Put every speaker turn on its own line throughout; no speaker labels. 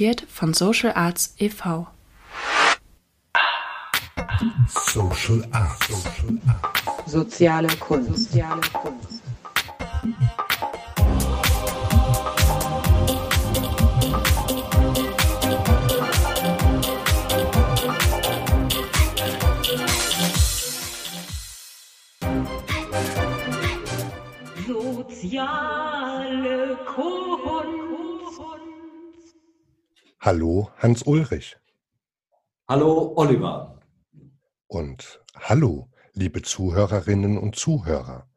präsentiert von Social Arts e.V.
Social Arts. Social Arts.
Soziale Kunst. Soziale Kunst.
Soziale Kunst.
Hallo Hans Ulrich
Hallo Oliver.
und hallo liebe Zuhörerinnen und Zuhörer.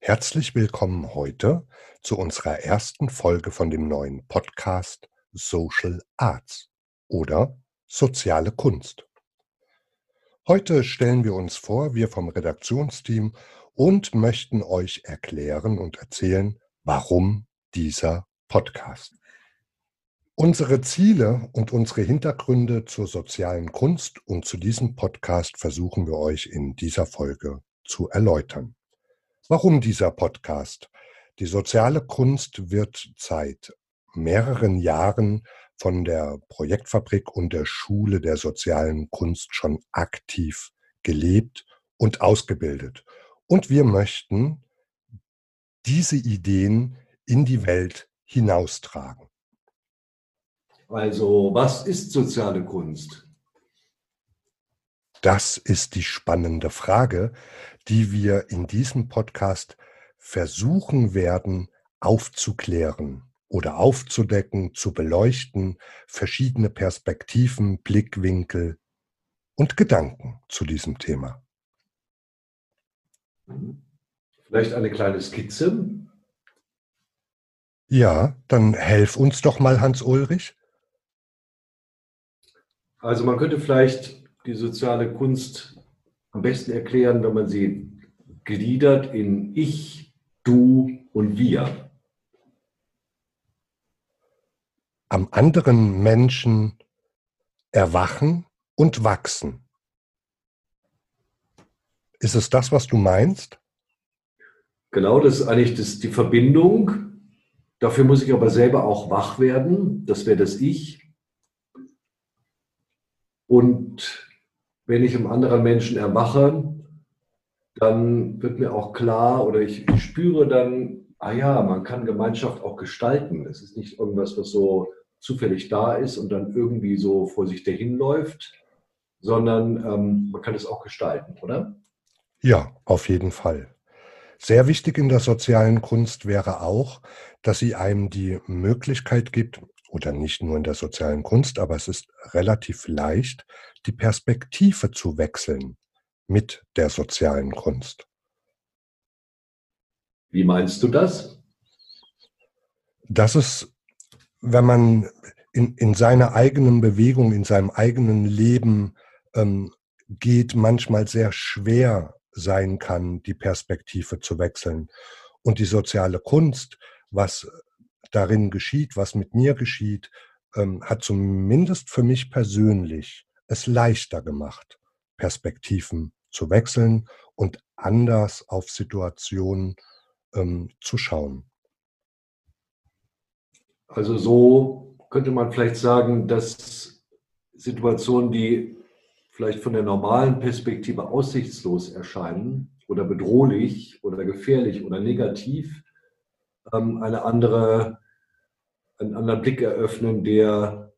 Herzlich willkommen heute zu unserer ersten Folge von dem neuen Podcast Social Arts oder Soziale Kunst. Heute stellen wir uns vor, wir vom Redaktionsteam, und möchten euch erklären und erzählen, warum dieser Podcast. Unsere Ziele und unsere Hintergründe zur sozialen Kunst und zu diesem Podcast versuchen wir euch in dieser Folge zu erläutern. Warum dieser Podcast? Die soziale Kunst wird seit mehreren Jahren von der Projektfabrik und der Schule der sozialen Kunst schon aktiv gelebt und ausgebildet. Und wir möchten diese Ideen in die Welt hinaustragen.
Also, was ist soziale Kunst?
Das ist die spannende Frage, die wir in diesem Podcast versuchen werden aufzuklären oder aufzudecken, zu beleuchten, verschiedene Perspektiven, Blickwinkel und Gedanken zu diesem Thema.
Vielleicht eine kleine Skizze.
Ja, dann helf uns doch mal, Hans Ulrich.
Also man könnte vielleicht die soziale Kunst am besten erklären, wenn man sie gliedert in Ich, Du und Wir.
Am anderen Menschen erwachen und wachsen. Ist es das, was du meinst?
Genau, das ist eigentlich das, die Verbindung. Dafür muss ich aber selber auch wach werden. Das wäre das Ich. Und wenn ich im anderen Menschen erwache, dann wird mir auch klar oder ich, ich spüre dann, ah ja, man kann Gemeinschaft auch gestalten. Es ist nicht irgendwas, was so zufällig da ist und dann irgendwie so vor sich dahinläuft, sondern ähm, man kann es auch gestalten, oder?
Ja, auf jeden Fall. Sehr wichtig in der sozialen Kunst wäre auch, dass sie einem die Möglichkeit gibt, oder nicht nur in der sozialen Kunst, aber es ist relativ leicht, die Perspektive zu wechseln mit der sozialen Kunst.
Wie meinst du das?
Das ist, wenn man in, in seiner eigenen Bewegung, in seinem eigenen Leben ähm, geht, manchmal sehr schwer sein kann, die Perspektive zu wechseln. Und die soziale Kunst, was darin geschieht, was mit mir geschieht, ähm, hat zumindest für mich persönlich es leichter gemacht, Perspektiven zu wechseln und anders auf Situationen ähm, zu schauen.
Also so könnte man vielleicht sagen, dass Situationen, die vielleicht von der normalen Perspektive aussichtslos erscheinen oder bedrohlich oder gefährlich oder negativ, ähm, eine andere, einen anderen Blick eröffnen, der,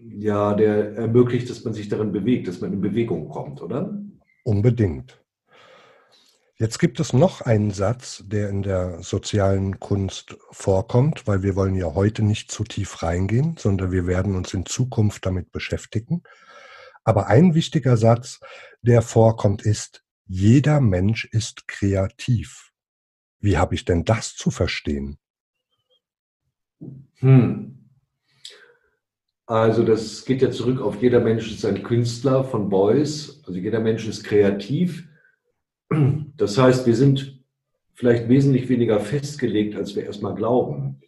ja, der ermöglicht, dass man sich darin bewegt, dass man in Bewegung kommt, oder?
Unbedingt. Jetzt gibt es noch einen Satz, der in der sozialen Kunst vorkommt, weil wir wollen ja heute nicht zu tief reingehen, sondern wir werden uns in Zukunft damit beschäftigen. Aber ein wichtiger Satz, der vorkommt, ist, jeder Mensch ist kreativ. Wie habe ich denn das zu verstehen?
Hm. Also das geht ja zurück auf jeder Mensch ist ein Künstler von Beuys. Also jeder Mensch ist kreativ. Das heißt, wir sind vielleicht wesentlich weniger festgelegt, als wir erstmal glauben.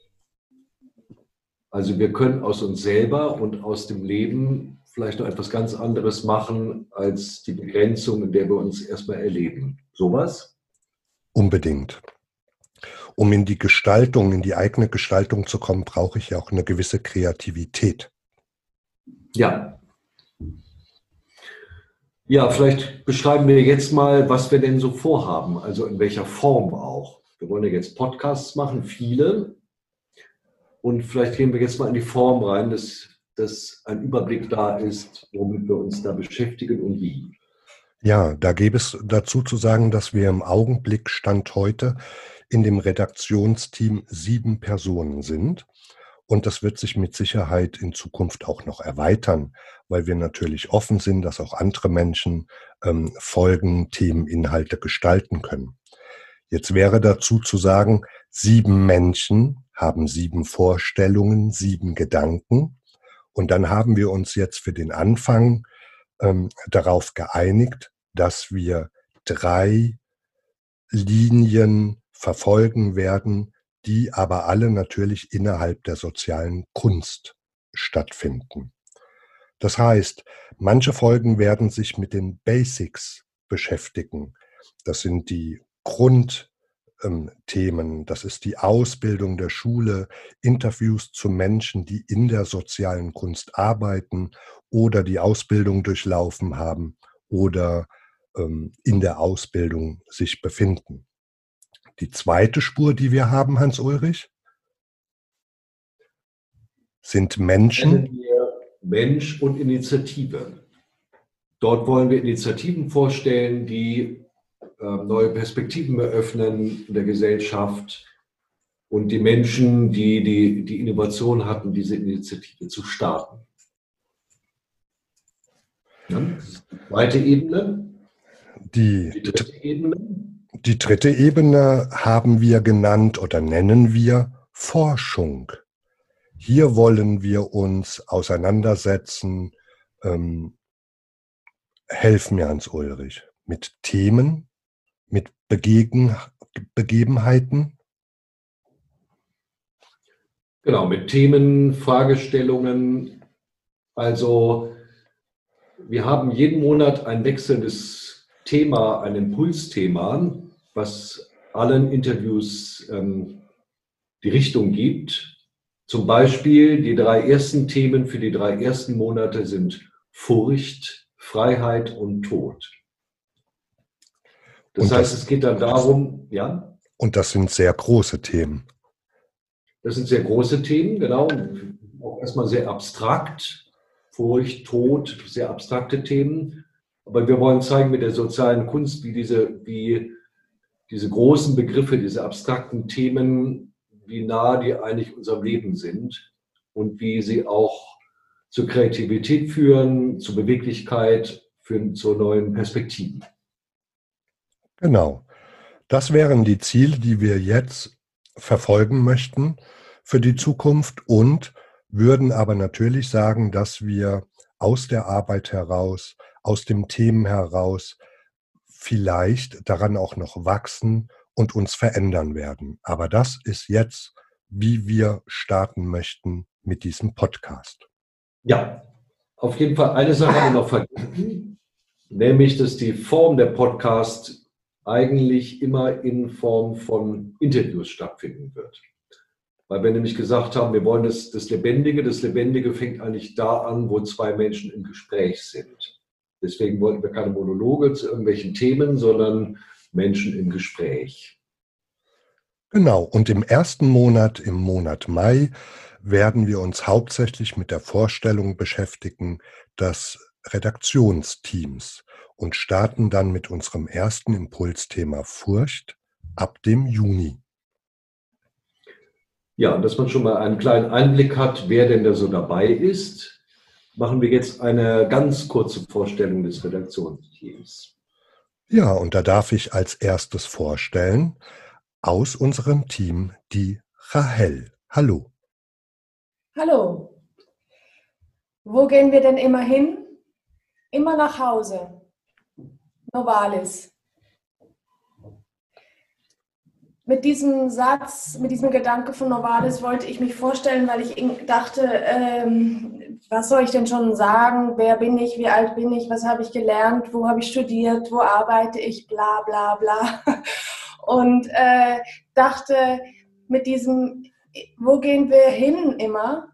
Also wir können aus uns selber und aus dem Leben vielleicht noch etwas ganz anderes machen als die Begrenzung, in der wir uns erstmal erleben. Sowas?
Unbedingt. Um in die Gestaltung, in die eigene Gestaltung zu kommen, brauche ich ja auch eine gewisse Kreativität.
Ja. Ja, vielleicht beschreiben wir jetzt mal, was wir denn so vorhaben, also in welcher Form auch. Wir wollen ja jetzt Podcasts machen, viele. Und vielleicht gehen wir jetzt mal in die Form rein, dass, dass ein Überblick da ist, womit wir uns da beschäftigen und wie.
Ja, da gäbe es dazu zu sagen, dass wir im Augenblick Stand heute in dem Redaktionsteam sieben Personen sind. Und das wird sich mit Sicherheit in Zukunft auch noch erweitern, weil wir natürlich offen sind, dass auch andere Menschen ähm, Folgen, Themen, Inhalte gestalten können. Jetzt wäre dazu zu sagen, sieben Menschen haben sieben Vorstellungen, sieben Gedanken. Und dann haben wir uns jetzt für den Anfang ähm, darauf geeinigt, dass wir drei Linien verfolgen werden, die aber alle natürlich innerhalb der sozialen Kunst stattfinden. Das heißt, manche Folgen werden sich mit den Basics beschäftigen. Das sind die Grundthemen, ähm, das ist die Ausbildung der Schule, Interviews zu Menschen, die in der sozialen Kunst arbeiten oder die Ausbildung durchlaufen haben oder ähm, in der Ausbildung sich befinden. Die zweite Spur, die wir haben, Hans-Ulrich, sind Menschen.
Mensch und Initiative. Dort wollen wir Initiativen vorstellen, die äh, neue Perspektiven eröffnen in der Gesellschaft und die Menschen, die, die die Innovation hatten, diese Initiative zu starten. Ja, zweite Ebene.
Die, die dritte Ebene. Die dritte Ebene haben wir genannt oder nennen wir Forschung. Hier wollen wir uns auseinandersetzen, ähm, helfen mir Hans Ulrich, mit Themen, mit Begegen, Begebenheiten.
Genau, mit Themen, Fragestellungen. Also wir haben jeden Monat ein wechselndes Thema, ein Impulsthema, was allen Interviews ähm, die Richtung gibt. Zum Beispiel die drei ersten Themen für die drei ersten Monate sind Furcht, Freiheit und Tod. Das, und heißt, das, es geht dann darum, ja.
Und das sind sehr große Themen.
Das sind sehr große Themen, genau. Auch erstmal sehr abstrakt. Furcht, Tod, sehr abstrakte Themen. Aber wir wollen zeigen mit der sozialen Kunst, wie diese, wie diese großen Begriffe, diese abstrakten Themen, wie nah die eigentlich unserem Leben sind und wie sie auch zur Kreativität führen, zur Beweglichkeit, führen zu neuen Perspektiven.
Genau. Das wären die Ziele, die wir jetzt verfolgen möchten für die Zukunft und würden aber natürlich sagen, dass wir aus der Arbeit heraus aus dem Themen heraus vielleicht daran auch noch wachsen und uns verändern werden. Aber das ist jetzt, wie wir starten möchten mit diesem Podcast.
Ja, auf jeden Fall eine Sache haben wir noch vergessen, nämlich, dass die Form der Podcast eigentlich immer in Form von Interviews stattfinden wird. Weil wir nämlich gesagt haben, wir wollen das, das Lebendige. Das Lebendige fängt eigentlich da an, wo zwei Menschen im Gespräch sind. Deswegen wollten wir keine Monologe zu irgendwelchen Themen, sondern Menschen im Gespräch.
Genau, und im ersten Monat, im Monat Mai, werden wir uns hauptsächlich mit der Vorstellung beschäftigen des Redaktionsteams und starten dann mit unserem ersten Impulsthema Furcht ab dem Juni.
Ja, dass man schon mal einen kleinen Einblick hat, wer denn da so dabei ist machen wir jetzt eine ganz kurze Vorstellung des Redaktionsteams.
Ja, und da darf ich als erstes vorstellen, aus unserem Team die Rahel. Hallo.
Hallo. Wo gehen wir denn immer hin? Immer nach Hause. Novalis mit diesem Satz, mit diesem Gedanke von Novalis wollte ich mich vorstellen, weil ich dachte, ähm, was soll ich denn schon sagen? Wer bin ich? Wie alt bin ich? Was habe ich gelernt? Wo habe ich studiert? Wo arbeite ich? Bla bla bla. Und äh, dachte, mit diesem, wo gehen wir hin immer?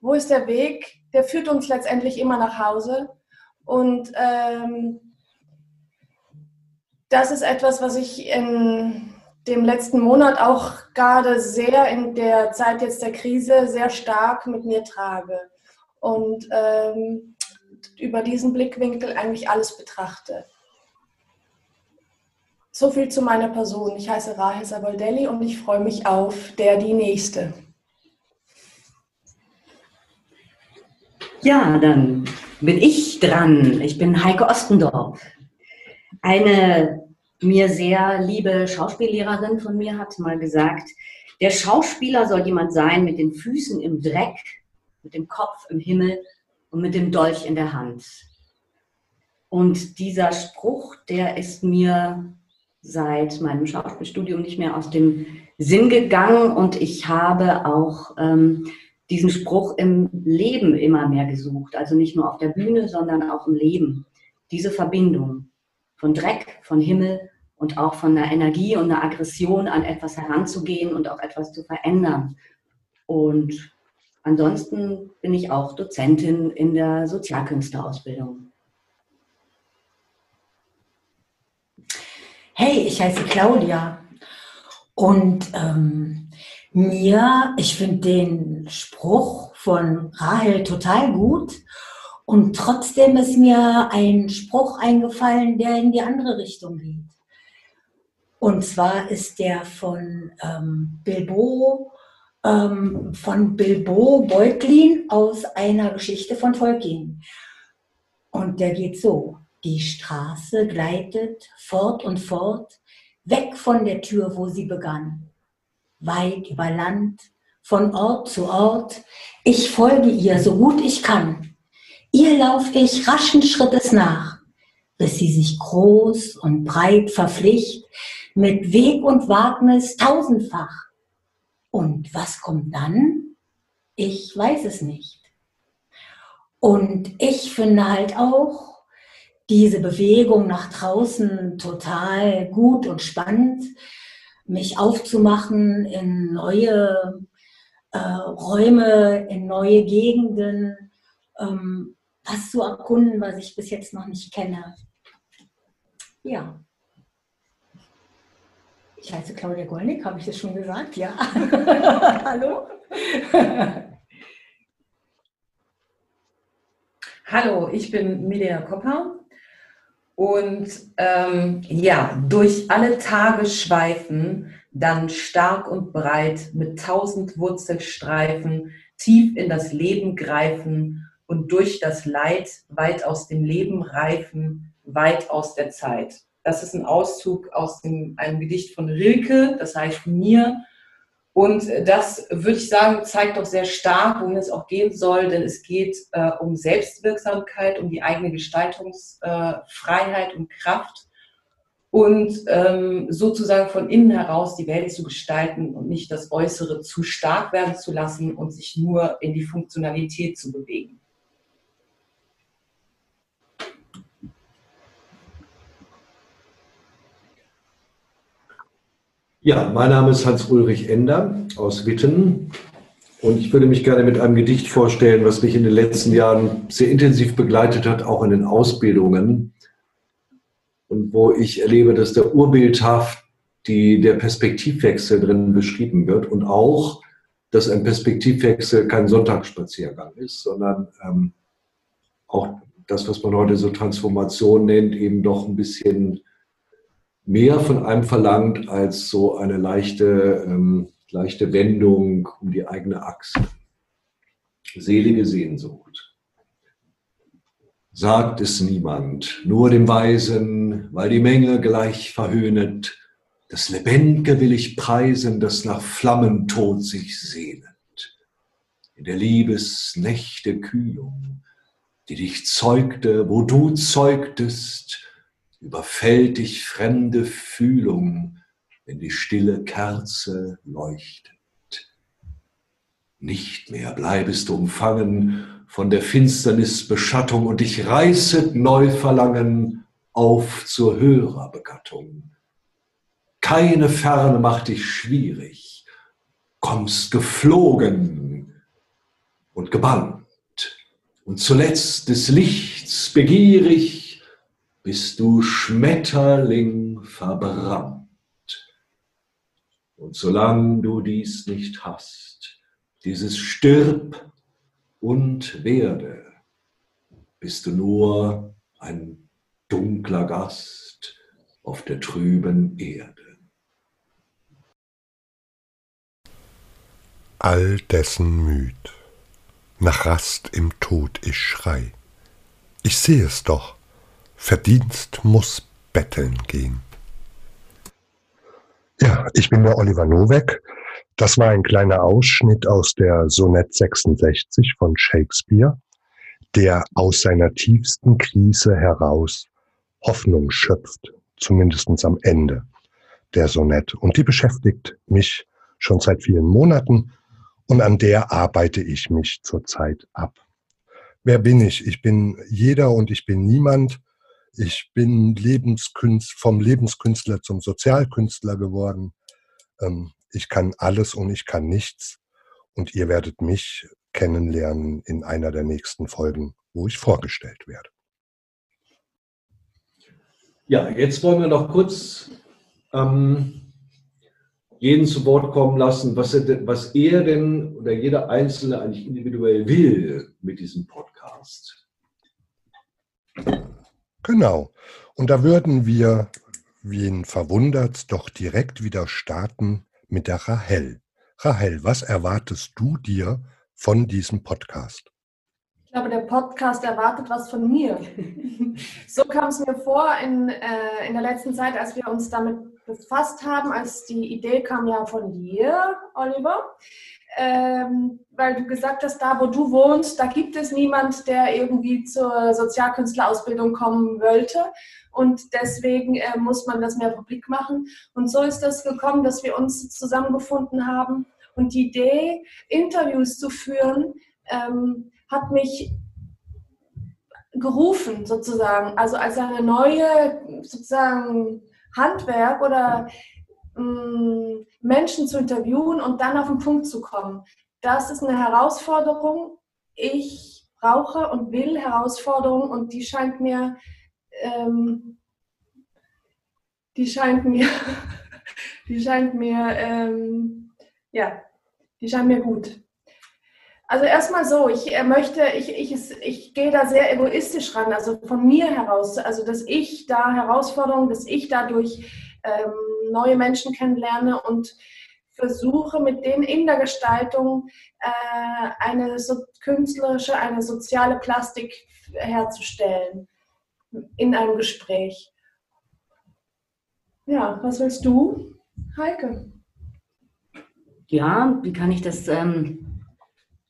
Wo ist der Weg? Der führt uns letztendlich immer nach Hause. Und ähm, das ist etwas, was ich in dem letzten Monat auch gerade sehr in der Zeit jetzt der Krise sehr stark mit mir trage und ähm, über diesen Blickwinkel eigentlich alles betrachte. So viel zu meiner Person. Ich heiße Rahel Saboldelli und ich freue mich auf der die nächste.
Ja, dann bin ich dran. Ich bin Heike Ostendorf. Eine mir sehr liebe Schauspiellehrerin von mir hat mal gesagt, der Schauspieler soll jemand sein mit den Füßen im Dreck, mit dem Kopf im Himmel und mit dem Dolch in der Hand. Und dieser Spruch, der ist mir seit meinem Schauspielstudium nicht mehr aus dem Sinn gegangen und ich habe auch ähm, diesen Spruch im Leben immer mehr gesucht. Also nicht nur auf der Bühne, sondern auch im Leben. Diese Verbindung von Dreck, von Himmel und auch von einer Energie und einer Aggression an etwas heranzugehen und auch etwas zu verändern. Und ansonsten bin ich auch Dozentin in der Sozialkünsterausbildung.
Hey, ich heiße Claudia und ähm, mir, ich finde den Spruch von Rahel total gut und trotzdem ist mir ein Spruch eingefallen, der in die andere Richtung geht. Und zwar ist der von ähm, Bilbo, ähm, von Bilbo Beutlin aus einer Geschichte von Tolkien. Und der geht so. Die Straße gleitet fort und fort, weg von der Tür, wo sie begann. Weit über Land, von Ort zu Ort. Ich folge ihr, so gut ich kann. Ihr lauf ich raschen Schrittes nach, bis sie sich groß und breit verpflicht, mit Weg und Wagnis tausendfach. Und was kommt dann? Ich weiß es nicht. Und ich finde halt auch diese Bewegung nach draußen total gut und spannend, mich aufzumachen in neue äh, Räume, in neue Gegenden, ähm, was zu erkunden, was ich bis jetzt noch nicht kenne. Ja. Ich heiße Claudia Golnick, habe ich das schon gesagt? Ja. Hallo?
Hallo, ich bin Milena Kopper und ähm, ja, durch alle Tage schweifen, dann stark und breit mit tausend Wurzelstreifen tief in das Leben greifen und durch das Leid weit aus dem Leben reifen, weit aus der Zeit. Das ist ein Auszug aus dem, einem Gedicht von Rilke, das heißt mir. Und das, würde ich sagen, zeigt doch sehr stark, wohin es auch gehen soll, denn es geht äh, um Selbstwirksamkeit, um die eigene Gestaltungsfreiheit äh, und Kraft und ähm, sozusagen von innen heraus die Welt zu gestalten und nicht das Äußere zu stark werden zu lassen und sich nur in die Funktionalität zu bewegen.
Ja, mein Name ist Hans-Ulrich Ender aus Witten. Und ich würde mich gerne mit einem Gedicht vorstellen, was mich in den letzten Jahren sehr intensiv begleitet hat, auch in den Ausbildungen. Und wo ich erlebe, dass der urbildhaft die, der Perspektivwechsel drin beschrieben wird und auch, dass ein Perspektivwechsel kein Sonntagsspaziergang ist, sondern ähm, auch das, was man heute so Transformation nennt, eben doch ein bisschen mehr von einem verlangt als so eine leichte, ähm, leichte Wendung um die eigene Achse. Selige Sehnsucht. Sagt es niemand, nur dem Weisen, weil die Menge gleich verhöhnet. Das Lebendige will ich preisen, das nach Flammentod sich sehnet. In der Liebesnächte Kühlung, die dich zeugte, wo du zeugtest, überfällt dich fremde Fühlung, wenn die stille Kerze leuchtet. Nicht mehr bleibest du umfangen von der Finsternis Beschattung und dich reißet Neuverlangen auf zur höherer Begattung. Keine Ferne macht dich schwierig, kommst geflogen und gebannt und zuletzt des Lichts begierig bist du Schmetterling verbrannt. Und solange du dies nicht hast, dieses Stirb und werde, bist du nur ein dunkler Gast auf der trüben Erde.
All dessen müd, nach Rast im Tod ich schrei. Ich seh es doch, Verdienst muss betteln gehen. Ja, ich bin der Oliver Nowek. Das war ein kleiner Ausschnitt aus der Sonett 66 von Shakespeare, der aus seiner tiefsten Krise heraus Hoffnung schöpft, zumindest am Ende der Sonett. Und die beschäftigt mich schon seit vielen Monaten und an der arbeite ich mich zurzeit ab. Wer bin ich? Ich bin jeder und ich bin niemand. Ich bin Lebenskünstler, vom Lebenskünstler zum Sozialkünstler geworden. Ähm, ich kann alles und ich kann nichts. Und ihr werdet mich kennenlernen in einer der nächsten Folgen, wo ich vorgestellt werde.
Ja, jetzt wollen wir noch kurz ähm, jeden zu Wort kommen lassen, was er, was er denn oder jeder Einzelne eigentlich individuell will mit diesem Podcast.
Genau. Und da würden wir, wen verwundert, doch direkt wieder starten mit der Rahel. Rahel, was erwartest du dir von diesem Podcast?
Ich glaube, der Podcast erwartet was von mir. so kam es mir vor in, äh, in der letzten Zeit, als wir uns damit befasst haben, als die Idee kam ja von dir, Oliver ähm, weil du gesagt hast, da wo du wohnst, da gibt es niemand, der irgendwie zur Sozialkünstlerausbildung kommen wollte. Und deswegen äh, muss man das mehr publik machen. Und so ist das gekommen, dass wir uns zusammengefunden haben. Und die Idee, Interviews zu führen, ähm, hat mich gerufen sozusagen. Also als eine neue sozusagen Handwerk oder Mm, Menschen zu interviewen und dann auf den Punkt zu kommen. Das ist eine Herausforderung. Ich brauche und will Herausforderungen und die scheint mir, ähm, die scheint mir, die scheint mir, ähm, ja, die scheint mir gut. Also erstmal so, ich äh, möchte, ich, ich, ich gehe da sehr egoistisch ran, also von mir heraus, also dass ich da Herausforderungen, dass ich dadurch ähm, neue Menschen kennenlerne und versuche mit denen in der Gestaltung äh, eine so künstlerische, eine soziale Plastik herzustellen in einem Gespräch. Ja, was willst du, Heike?
Ja, wie kann ich das ähm,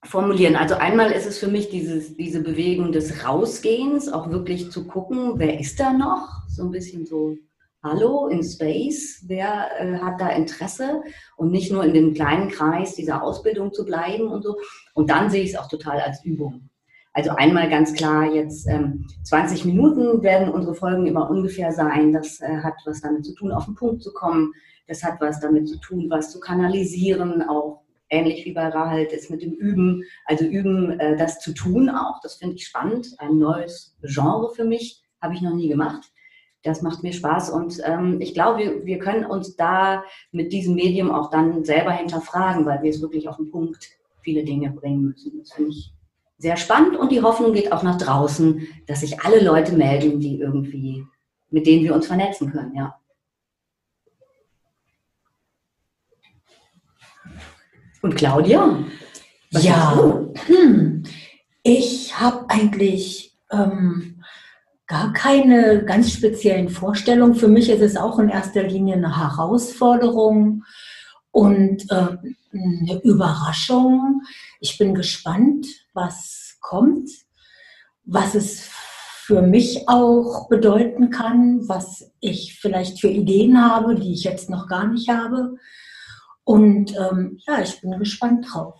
formulieren? Also einmal ist es für mich dieses, diese Bewegung des Rausgehens, auch wirklich zu gucken, wer ist da noch? So ein bisschen so Hallo in Space, wer äh, hat da Interesse und nicht nur in dem kleinen Kreis dieser Ausbildung zu bleiben und so. Und dann sehe ich es auch total als Übung. Also einmal ganz klar jetzt ähm, 20 Minuten werden unsere Folgen immer ungefähr sein. Das äh, hat was damit zu tun, auf den Punkt zu kommen. Das hat was damit zu tun, was zu kanalisieren, auch ähnlich wie bei Rahel ist mit dem Üben. Also üben, äh, das zu tun auch. Das finde ich spannend. Ein neues Genre für mich. Habe ich noch nie gemacht das macht mir Spaß und ähm, ich glaube, wir, wir können uns da mit diesem Medium auch dann selber hinterfragen, weil wir es wirklich auf den Punkt viele Dinge bringen müssen. Das finde ich sehr spannend und die Hoffnung geht auch nach draußen, dass sich alle Leute melden, die irgendwie, mit denen wir uns vernetzen können, ja. Und Claudia?
ja, hm. ich habe eigentlich ähm, gar keine ganz speziellen Vorstellungen. Für mich ist es auch in erster Linie eine Herausforderung und äh, eine Überraschung. Ich bin gespannt, was kommt, was es für mich auch bedeuten kann, was ich vielleicht für Ideen habe, die ich jetzt noch gar nicht habe. Und ähm, ja, ich bin gespannt drauf.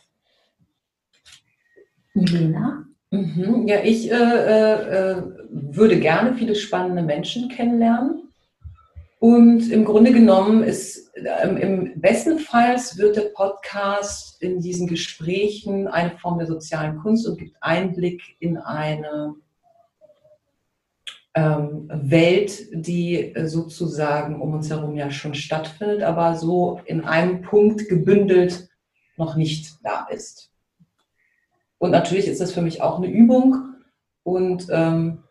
Milena? Mhm. Ja, ich äh, äh, würde gerne viele spannende Menschen kennenlernen Und im Grunde genommen ist ähm, im besten Fall wird der Podcast in diesen Gesprächen eine Form der sozialen Kunst und gibt Einblick in eine Welt, die sozusagen um uns herum ja schon stattfindet, aber so in einem Punkt gebündelt noch nicht da ist. Und natürlich ist das für mich auch eine Übung. Und ähm,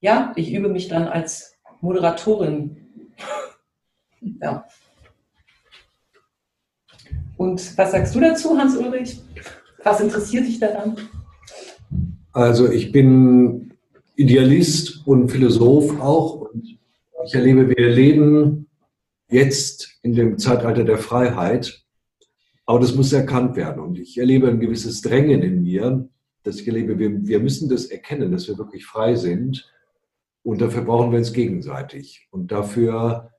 ja, ich übe mich dann als Moderatorin. ja. Und was sagst du dazu, Hans-Ulrich? Was interessiert dich daran?
Also ich bin Idealist und Philosoph auch. Und ich erlebe, wir leben jetzt in dem Zeitalter der Freiheit, aber das muss erkannt werden. Und ich erlebe ein gewisses Drängen in mir, dass ich erlebe, wir, wir müssen das erkennen, dass wir wirklich frei sind. Und dafür brauchen wir uns gegenseitig. Und dafür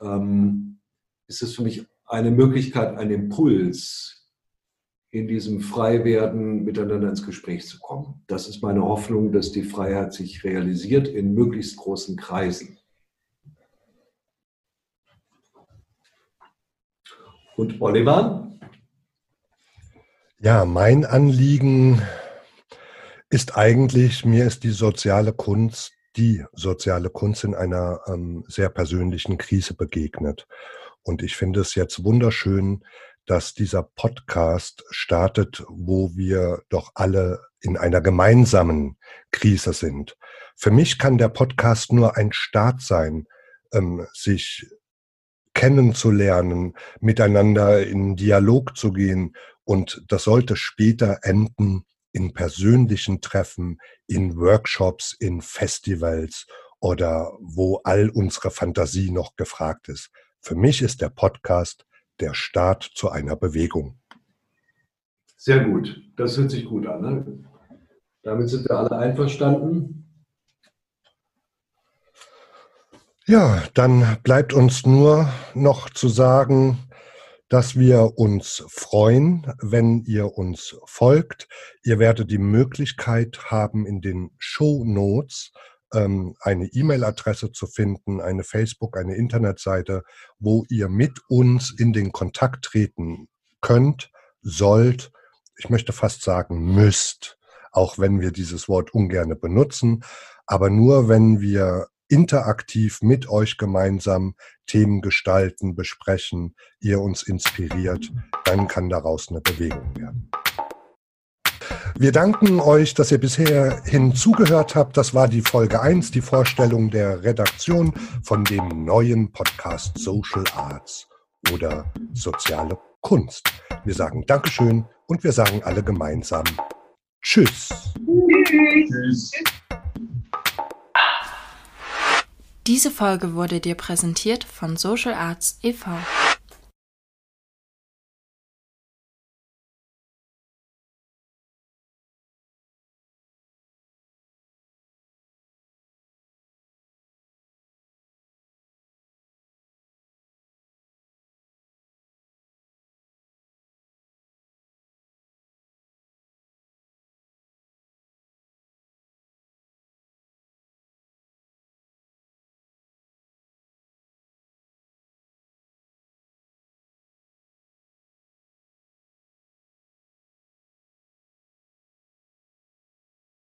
ähm, ist es für mich eine Möglichkeit, ein Impuls, in diesem Freiwerden miteinander ins Gespräch zu kommen. Das ist meine Hoffnung, dass die Freiheit sich realisiert in möglichst großen Kreisen. Und Oliver?
Ja, mein Anliegen ist eigentlich, mir ist die soziale Kunst die soziale Kunst in einer ähm, sehr persönlichen Krise begegnet. Und ich finde es jetzt wunderschön, dass dieser Podcast startet, wo wir doch alle in einer gemeinsamen Krise sind. Für mich kann der Podcast nur ein Start sein, ähm, sich kennenzulernen, miteinander in Dialog zu gehen. Und das sollte später enden in persönlichen Treffen, in Workshops, in Festivals oder wo all unsere Fantasie noch gefragt ist. Für mich ist der Podcast der Start zu einer Bewegung.
Sehr gut, das hört sich gut an. Ne? Damit sind wir alle einverstanden.
Ja, dann bleibt uns nur noch zu sagen, dass wir uns freuen, wenn ihr uns folgt. Ihr werdet die Möglichkeit haben, in den Show Notes eine E-Mail-Adresse zu finden, eine Facebook, eine Internetseite, wo ihr mit uns in den Kontakt treten könnt, sollt, ich möchte fast sagen müsst, auch wenn wir dieses Wort ungern benutzen, aber nur wenn wir interaktiv mit euch gemeinsam Themen gestalten, besprechen, ihr uns inspiriert, dann kann daraus eine Bewegung werden. Wir danken euch, dass ihr bisher hinzugehört habt. Das war die Folge 1, die Vorstellung der Redaktion von dem neuen Podcast Social Arts oder soziale Kunst. Wir sagen Dankeschön und wir sagen alle gemeinsam Tschüss. Tschüss.
Diese Folge wurde dir präsentiert von Social Arts e.V.